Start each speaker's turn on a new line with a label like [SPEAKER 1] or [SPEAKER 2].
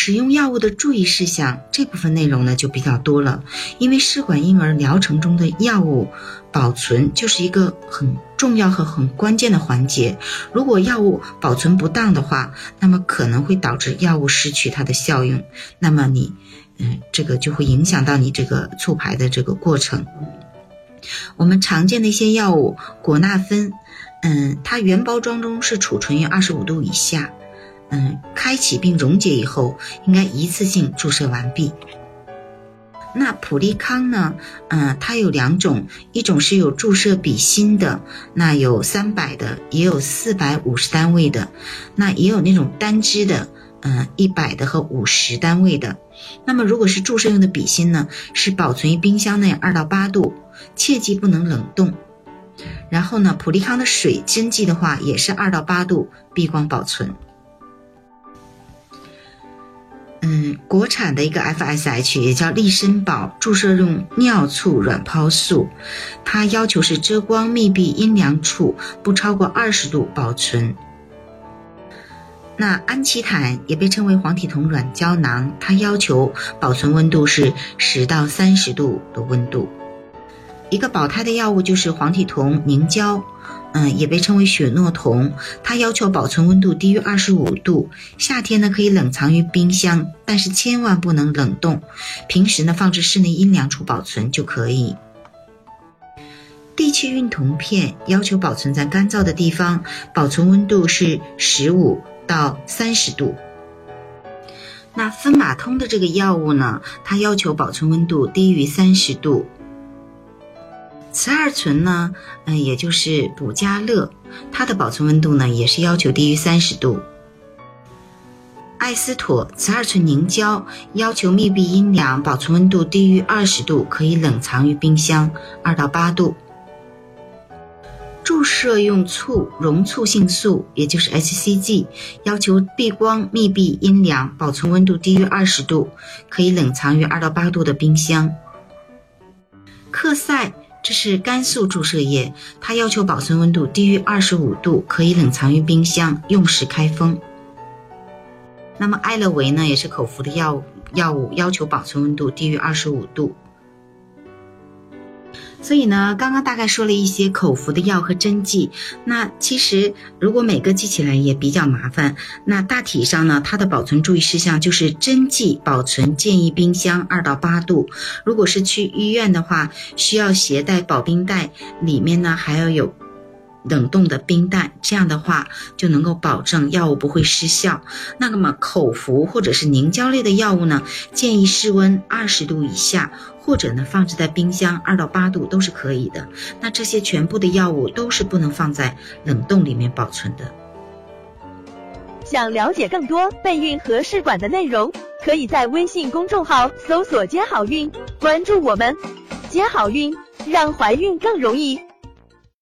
[SPEAKER 1] 使用药物的注意事项这部分内容呢就比较多了，因为试管婴儿疗程中的药物保存就是一个很重要和很关键的环节。如果药物保存不当的话，那么可能会导致药物失去它的效用，那么你，嗯，这个就会影响到你这个促排的这个过程。我们常见的一些药物，果纳芬，嗯，它原包装中是储存于二十五度以下。嗯，开启并溶解以后，应该一次性注射完毕。那普利康呢？嗯，它有两种，一种是有注射笔芯的，那有三百的，也有四百五十单位的，那也有那种单支的，嗯，一百的和五十单位的。那么如果是注射用的笔芯呢，是保存于冰箱内二到八度，切记不能冷冻。然后呢，普利康的水针剂的话，也是二到八度避光保存。嗯，国产的一个 FSH 也叫利参宝注射用尿促软泡素，它要求是遮光、密闭、阴凉处，不超过二十度保存。那安琪坦也被称为黄体酮软胶囊，它要求保存温度是十到三十度的温度。一个保胎的药物就是黄体酮凝胶。嗯，也被称为雪诺酮，它要求保存温度低于二十五度。夏天呢可以冷藏于冰箱，但是千万不能冷冻。平时呢放置室内阴凉处保存就可以。地气孕酮片要求保存在干燥的地方，保存温度是十五到三十度。那芬马通的这个药物呢，它要求保存温度低于三十度。雌二醇呢，嗯，也就是补加乐，它的保存温度呢也是要求低于三十度。艾司妥雌二醇凝胶要求密闭阴凉，保存温度低于二十度，可以冷藏于冰箱二到八度。注射用促溶促性素，也就是 HCG，要求避光、密闭、阴凉，保存温度低于二十度，可以冷藏于二到八度的冰箱。克赛。这是甘素注射液，它要求保存温度低于二十五度，可以冷藏于冰箱，用时开封。那么艾乐维呢，也是口服的药物药物，要求保存温度低于二十五度。所以呢，刚刚大概说了一些口服的药和针剂。那其实如果每个记起来也比较麻烦。那大体上呢，它的保存注意事项就是针剂保存建议冰箱二到八度。如果是去医院的话，需要携带保冰袋，里面呢还要有。冷冻的冰袋，这样的话就能够保证药物不会失效。那么口服或者是凝胶类的药物呢，建议室温二十度以下，或者呢放置在冰箱二到八度都是可以的。那这些全部的药物都是不能放在冷冻里面保存的。
[SPEAKER 2] 想了解更多备孕和试管的内容，可以在微信公众号搜索“接好运”，关注我们，接好运，让怀孕更容易。